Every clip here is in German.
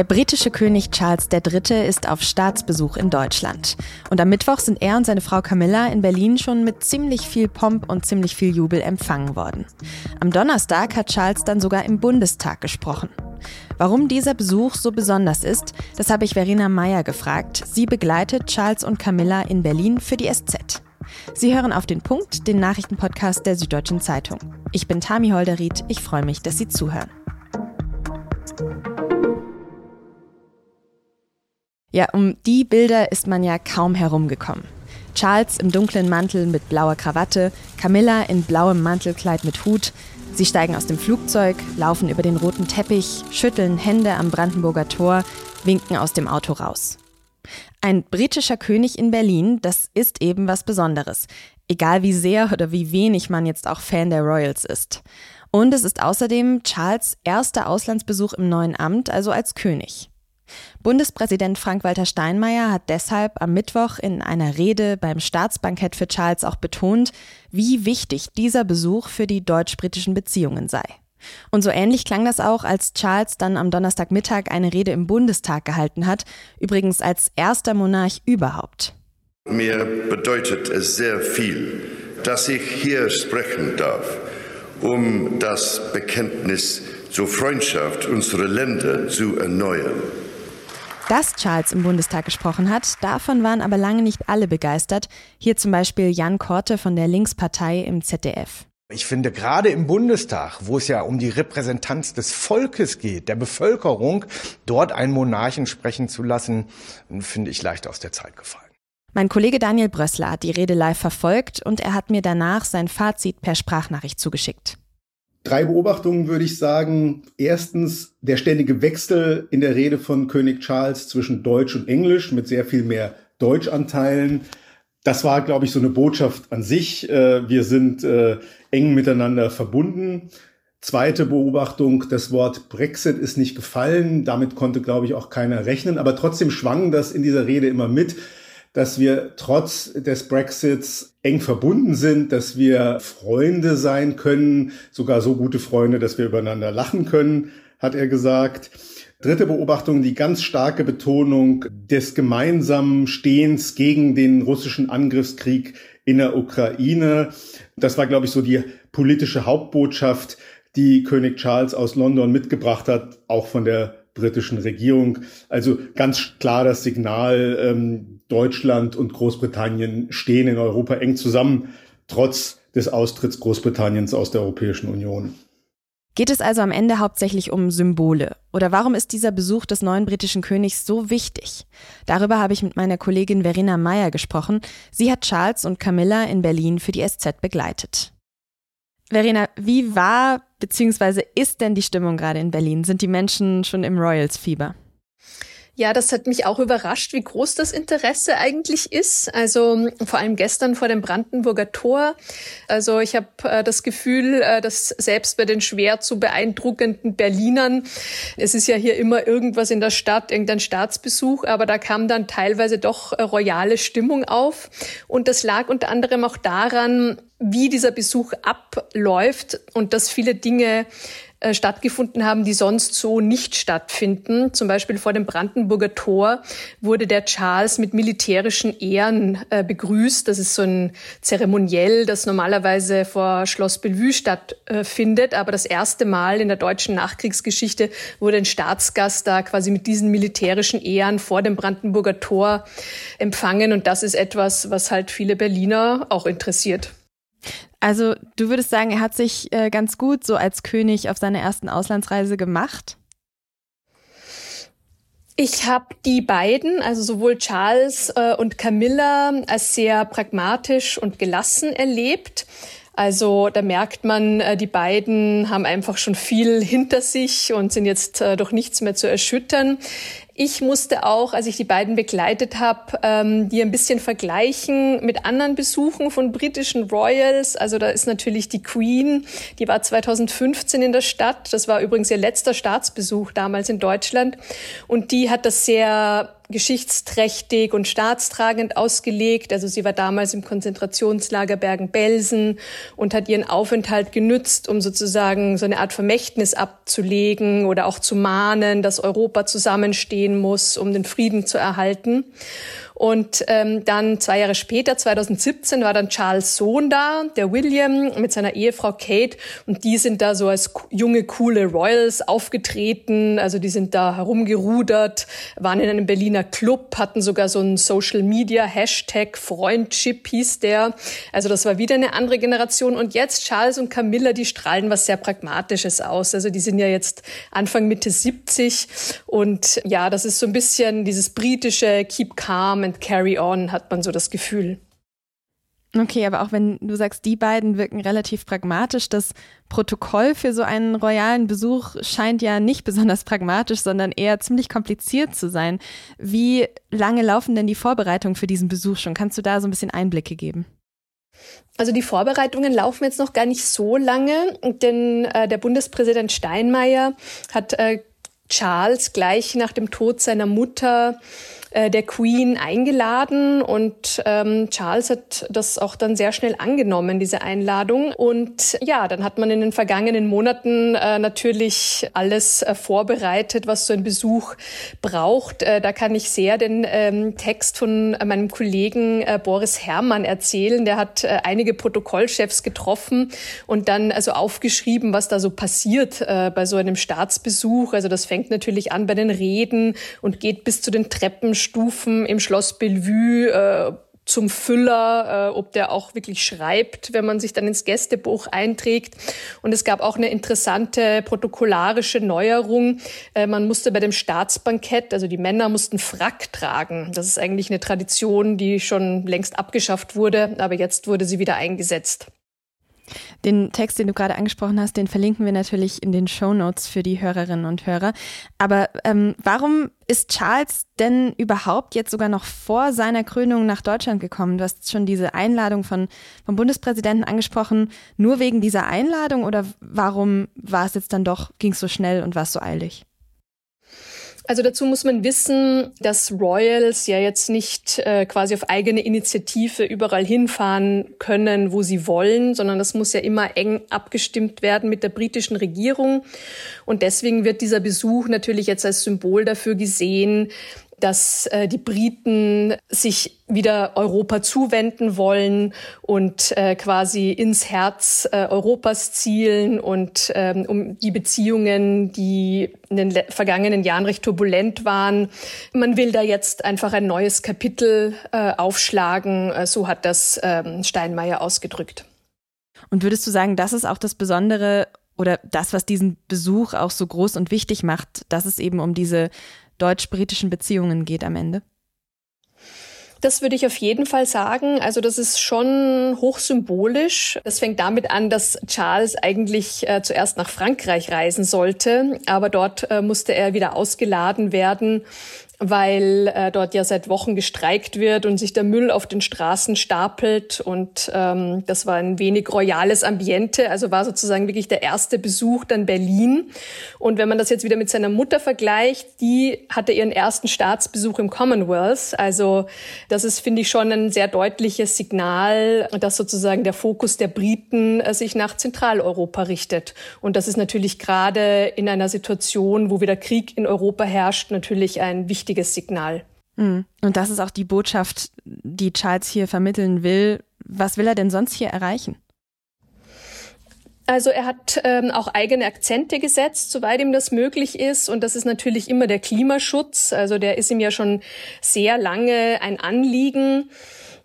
Der britische König Charles III. ist auf Staatsbesuch in Deutschland. Und am Mittwoch sind er und seine Frau Camilla in Berlin schon mit ziemlich viel Pomp und ziemlich viel Jubel empfangen worden. Am Donnerstag hat Charles dann sogar im Bundestag gesprochen. Warum dieser Besuch so besonders ist, das habe ich Verena Meyer gefragt. Sie begleitet Charles und Camilla in Berlin für die SZ. Sie hören auf den Punkt, den Nachrichtenpodcast der Süddeutschen Zeitung. Ich bin Tami Holderried. Ich freue mich, dass Sie zuhören. Ja, um die Bilder ist man ja kaum herumgekommen. Charles im dunklen Mantel mit blauer Krawatte, Camilla in blauem Mantelkleid mit Hut. Sie steigen aus dem Flugzeug, laufen über den roten Teppich, schütteln Hände am Brandenburger Tor, winken aus dem Auto raus. Ein britischer König in Berlin, das ist eben was Besonderes. Egal wie sehr oder wie wenig man jetzt auch Fan der Royals ist. Und es ist außerdem Charles erster Auslandsbesuch im neuen Amt, also als König. Bundespräsident Frank-Walter Steinmeier hat deshalb am Mittwoch in einer Rede beim Staatsbankett für Charles auch betont, wie wichtig dieser Besuch für die deutsch-britischen Beziehungen sei. Und so ähnlich klang das auch, als Charles dann am Donnerstagmittag eine Rede im Bundestag gehalten hat, übrigens als erster Monarch überhaupt. Mir bedeutet es sehr viel, dass ich hier sprechen darf, um das Bekenntnis zur Freundschaft unserer Länder zu erneuern. Dass Charles im Bundestag gesprochen hat, davon waren aber lange nicht alle begeistert. Hier zum Beispiel Jan Korte von der Linkspartei im ZDF. Ich finde, gerade im Bundestag, wo es ja um die Repräsentanz des Volkes geht, der Bevölkerung, dort einen Monarchen sprechen zu lassen, finde ich leicht aus der Zeit gefallen. Mein Kollege Daniel Brössler hat die Rede live verfolgt und er hat mir danach sein Fazit per Sprachnachricht zugeschickt. Drei Beobachtungen würde ich sagen. Erstens der ständige Wechsel in der Rede von König Charles zwischen Deutsch und Englisch mit sehr viel mehr Deutschanteilen. Das war, glaube ich, so eine Botschaft an sich. Äh, wir sind äh, eng miteinander verbunden. Zweite Beobachtung, das Wort Brexit ist nicht gefallen. Damit konnte, glaube ich, auch keiner rechnen. Aber trotzdem schwang das in dieser Rede immer mit dass wir trotz des Brexits eng verbunden sind, dass wir Freunde sein können, sogar so gute Freunde, dass wir übereinander lachen können, hat er gesagt. Dritte Beobachtung, die ganz starke Betonung des gemeinsamen Stehens gegen den russischen Angriffskrieg in der Ukraine. Das war, glaube ich, so die politische Hauptbotschaft, die König Charles aus London mitgebracht hat, auch von der britischen Regierung. Also ganz klar das Signal, ähm, Deutschland und Großbritannien stehen in Europa eng zusammen, trotz des Austritts Großbritanniens aus der Europäischen Union. Geht es also am Ende hauptsächlich um Symbole? Oder warum ist dieser Besuch des neuen britischen Königs so wichtig? Darüber habe ich mit meiner Kollegin Verena Meyer gesprochen. Sie hat Charles und Camilla in Berlin für die SZ begleitet. Verena, wie war bzw. ist denn die Stimmung gerade in Berlin? Sind die Menschen schon im Royals-Fieber? Ja, das hat mich auch überrascht, wie groß das Interesse eigentlich ist. Also vor allem gestern vor dem Brandenburger Tor. Also ich habe äh, das Gefühl, äh, dass selbst bei den schwer zu beeindruckenden Berlinern, es ist ja hier immer irgendwas in der Stadt, irgendein Staatsbesuch, aber da kam dann teilweise doch äh, royale Stimmung auf. Und das lag unter anderem auch daran, wie dieser Besuch abläuft und dass viele Dinge äh, stattgefunden haben, die sonst so nicht stattfinden. Zum Beispiel vor dem Brandenburger Tor wurde der Charles mit militärischen Ehren äh, begrüßt. Das ist so ein Zeremoniell, das normalerweise vor Schloss Bellevue stattfindet. Aber das erste Mal in der deutschen Nachkriegsgeschichte wurde ein Staatsgast da quasi mit diesen militärischen Ehren vor dem Brandenburger Tor empfangen. Und das ist etwas, was halt viele Berliner auch interessiert. Also du würdest sagen, er hat sich äh, ganz gut so als König auf seiner ersten Auslandsreise gemacht? Ich habe die beiden, also sowohl Charles äh, und Camilla, als sehr pragmatisch und gelassen erlebt. Also da merkt man, äh, die beiden haben einfach schon viel hinter sich und sind jetzt äh, durch nichts mehr zu erschüttern. Ich musste auch, als ich die beiden begleitet habe, ähm, die ein bisschen vergleichen mit anderen Besuchen von britischen Royals. Also da ist natürlich die Queen, die war 2015 in der Stadt. Das war übrigens ihr letzter Staatsbesuch damals in Deutschland. Und die hat das sehr geschichtsträchtig und staatstragend ausgelegt. Also sie war damals im Konzentrationslager Bergen-Belsen und hat ihren Aufenthalt genützt, um sozusagen so eine Art Vermächtnis abzulegen oder auch zu mahnen, dass Europa zusammenstehen muss, um den Frieden zu erhalten. Und ähm, dann zwei Jahre später, 2017, war dann Charles Sohn da, der William, mit seiner Ehefrau Kate. Und die sind da so als junge, coole Royals aufgetreten. Also die sind da herumgerudert, waren in einem Berliner Club, hatten sogar so einen Social Media Hashtag Freundship hieß der. Also das war wieder eine andere Generation. Und jetzt Charles und Camilla, die strahlen was sehr Pragmatisches aus. Also die sind ja jetzt Anfang Mitte 70. Und ja, das ist so ein bisschen dieses britische Keep calm and carry on, hat man so das Gefühl. Okay, aber auch wenn du sagst, die beiden wirken relativ pragmatisch, das Protokoll für so einen royalen Besuch scheint ja nicht besonders pragmatisch, sondern eher ziemlich kompliziert zu sein. Wie lange laufen denn die Vorbereitungen für diesen Besuch schon? Kannst du da so ein bisschen Einblicke geben? Also die Vorbereitungen laufen jetzt noch gar nicht so lange, denn äh, der Bundespräsident Steinmeier hat äh, Charles gleich nach dem Tod seiner Mutter äh, der Queen eingeladen und ähm, Charles hat das auch dann sehr schnell angenommen, diese Einladung. Und ja, dann hat man in den vergangenen Monaten äh, natürlich alles äh, vorbereitet, was so ein Besuch braucht. Äh, da kann ich sehr den ähm, Text von äh, meinem Kollegen äh, Boris Herrmann erzählen. Der hat äh, einige Protokollchefs getroffen und dann also aufgeschrieben, was da so passiert äh, bei so einem Staatsbesuch. Also das fängt natürlich an bei den Reden und geht bis zu den Treppen Stufen im Schloss Bellevue äh, zum Füller, äh, ob der auch wirklich schreibt, wenn man sich dann ins Gästebuch einträgt. Und es gab auch eine interessante protokollarische Neuerung. Äh, man musste bei dem Staatsbankett, also die Männer mussten Frack tragen. Das ist eigentlich eine Tradition, die schon längst abgeschafft wurde, aber jetzt wurde sie wieder eingesetzt. Den Text, den du gerade angesprochen hast, den verlinken wir natürlich in den Show Notes für die Hörerinnen und Hörer. Aber ähm, warum ist Charles denn überhaupt jetzt sogar noch vor seiner Krönung nach Deutschland gekommen? Du hast schon diese Einladung von, vom Bundespräsidenten angesprochen. Nur wegen dieser Einladung oder warum war es jetzt dann doch, ging es so schnell und war es so eilig? Also dazu muss man wissen, dass Royals ja jetzt nicht äh, quasi auf eigene Initiative überall hinfahren können, wo sie wollen, sondern das muss ja immer eng abgestimmt werden mit der britischen Regierung. Und deswegen wird dieser Besuch natürlich jetzt als Symbol dafür gesehen, dass äh, die Briten sich wieder Europa zuwenden wollen und äh, quasi ins Herz äh, Europas zielen und ähm, um die Beziehungen, die in den vergangenen Jahren recht turbulent waren. Man will da jetzt einfach ein neues Kapitel äh, aufschlagen. Äh, so hat das ähm, Steinmeier ausgedrückt. Und würdest du sagen, das ist auch das Besondere oder das, was diesen Besuch auch so groß und wichtig macht, dass es eben um diese deutsch-britischen Beziehungen geht am Ende? Das würde ich auf jeden Fall sagen. Also das ist schon hochsymbolisch. Das fängt damit an, dass Charles eigentlich äh, zuerst nach Frankreich reisen sollte, aber dort äh, musste er wieder ausgeladen werden weil äh, dort ja seit Wochen gestreikt wird und sich der Müll auf den Straßen stapelt. Und ähm, das war ein wenig royales Ambiente, also war sozusagen wirklich der erste Besuch dann Berlin. Und wenn man das jetzt wieder mit seiner Mutter vergleicht, die hatte ihren ersten Staatsbesuch im Commonwealth. Also das ist, finde ich, schon ein sehr deutliches Signal, dass sozusagen der Fokus der Briten äh, sich nach Zentraleuropa richtet. Und das ist natürlich gerade in einer Situation, wo wieder Krieg in Europa herrscht, natürlich ein wichtiges wichtiges Signal. Mhm. Und das ist auch die Botschaft, die Charles hier vermitteln will. Was will er denn sonst hier erreichen? Also er hat ähm, auch eigene Akzente gesetzt, soweit ihm das möglich ist. Und das ist natürlich immer der Klimaschutz. Also der ist ihm ja schon sehr lange ein Anliegen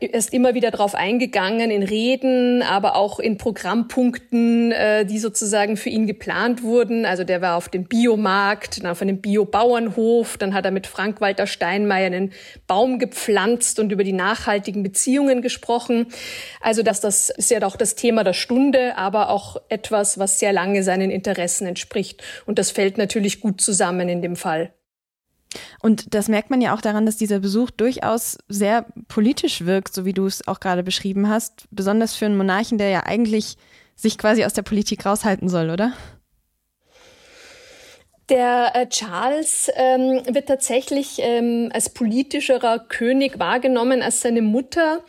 ist immer wieder darauf eingegangen in Reden, aber auch in Programmpunkten, äh, die sozusagen für ihn geplant wurden. Also der war auf dem Biomarkt, dann auf einem Biobauernhof, dann hat er mit Frank-Walter Steinmeier einen Baum gepflanzt und über die nachhaltigen Beziehungen gesprochen. Also dass das ist ja auch das Thema der Stunde, aber auch etwas, was sehr lange seinen Interessen entspricht. Und das fällt natürlich gut zusammen in dem Fall. Und das merkt man ja auch daran, dass dieser Besuch durchaus sehr politisch wirkt, so wie du es auch gerade beschrieben hast. Besonders für einen Monarchen, der ja eigentlich sich quasi aus der Politik raushalten soll, oder? Der äh, Charles ähm, wird tatsächlich ähm, als politischerer König wahrgenommen als seine Mutter.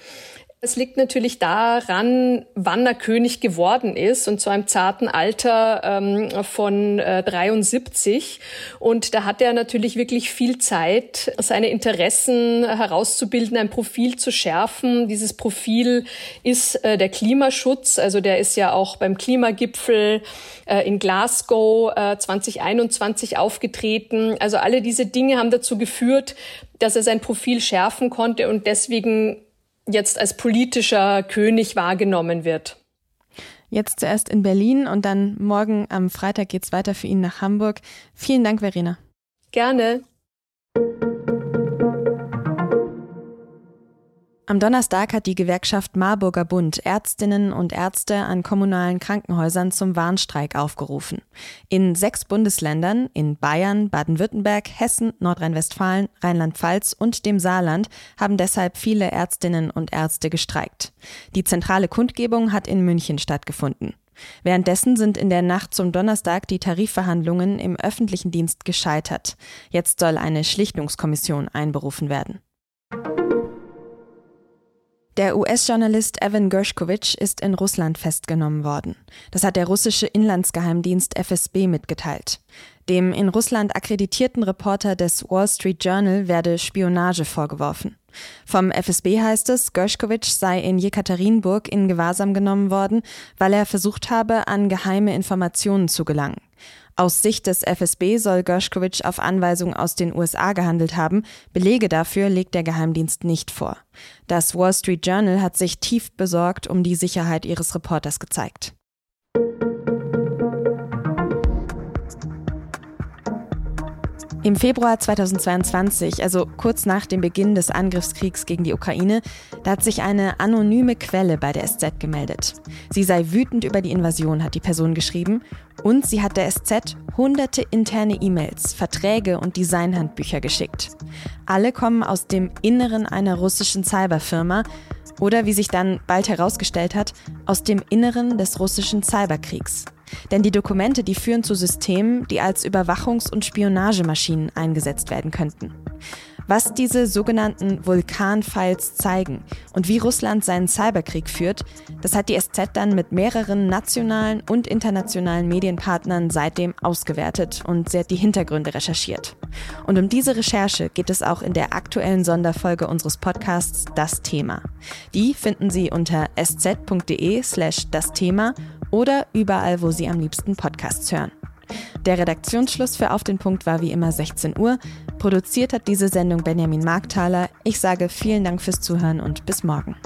Es liegt natürlich daran, wann er König geworden ist und zwar im zarten Alter ähm, von äh, 73. Und da hat er natürlich wirklich viel Zeit, seine Interessen herauszubilden, ein Profil zu schärfen. Dieses Profil ist äh, der Klimaschutz. Also der ist ja auch beim Klimagipfel äh, in Glasgow äh, 2021 aufgetreten. Also alle diese Dinge haben dazu geführt, dass er sein Profil schärfen konnte und deswegen jetzt als politischer König wahrgenommen wird. Jetzt zuerst in Berlin und dann morgen am Freitag geht es weiter für ihn nach Hamburg. Vielen Dank, Verena. Gerne. Am Donnerstag hat die Gewerkschaft Marburger Bund Ärztinnen und Ärzte an kommunalen Krankenhäusern zum Warnstreik aufgerufen. In sechs Bundesländern, in Bayern, Baden-Württemberg, Hessen, Nordrhein-Westfalen, Rheinland-Pfalz und dem Saarland, haben deshalb viele Ärztinnen und Ärzte gestreikt. Die zentrale Kundgebung hat in München stattgefunden. Währenddessen sind in der Nacht zum Donnerstag die Tarifverhandlungen im öffentlichen Dienst gescheitert. Jetzt soll eine Schlichtungskommission einberufen werden. Der US-Journalist Evan Gershkovich ist in Russland festgenommen worden. Das hat der russische Inlandsgeheimdienst FSB mitgeteilt. Dem in Russland akkreditierten Reporter des Wall Street Journal werde Spionage vorgeworfen. Vom FSB heißt es, Gershkovich sei in Jekaterinburg in Gewahrsam genommen worden, weil er versucht habe, an geheime Informationen zu gelangen. Aus Sicht des FSB soll Gershkovich auf Anweisung aus den USA gehandelt haben. Belege dafür legt der Geheimdienst nicht vor. Das Wall Street Journal hat sich tief besorgt um die Sicherheit ihres Reporters gezeigt. Im Februar 2022, also kurz nach dem Beginn des Angriffskriegs gegen die Ukraine, da hat sich eine anonyme Quelle bei der SZ gemeldet. Sie sei wütend über die Invasion, hat die Person geschrieben, und sie hat der SZ hunderte interne E-Mails, Verträge und Designhandbücher geschickt. Alle kommen aus dem Inneren einer russischen Cyberfirma oder, wie sich dann bald herausgestellt hat, aus dem Inneren des russischen Cyberkriegs. Denn die Dokumente, die führen zu Systemen, die als Überwachungs- und Spionagemaschinen eingesetzt werden könnten. Was diese sogenannten Vulkan-Files zeigen und wie Russland seinen Cyberkrieg führt, das hat die SZ dann mit mehreren nationalen und internationalen Medienpartnern seitdem ausgewertet und sie hat die Hintergründe recherchiert. Und um diese Recherche geht es auch in der aktuellen Sonderfolge unseres Podcasts Das Thema. Die finden Sie unter sz.de slash das Thema oder überall, wo Sie am liebsten Podcasts hören. Der Redaktionsschluss für Auf den Punkt war wie immer 16 Uhr. Produziert hat diese Sendung Benjamin Markthaler. Ich sage vielen Dank fürs Zuhören und bis morgen.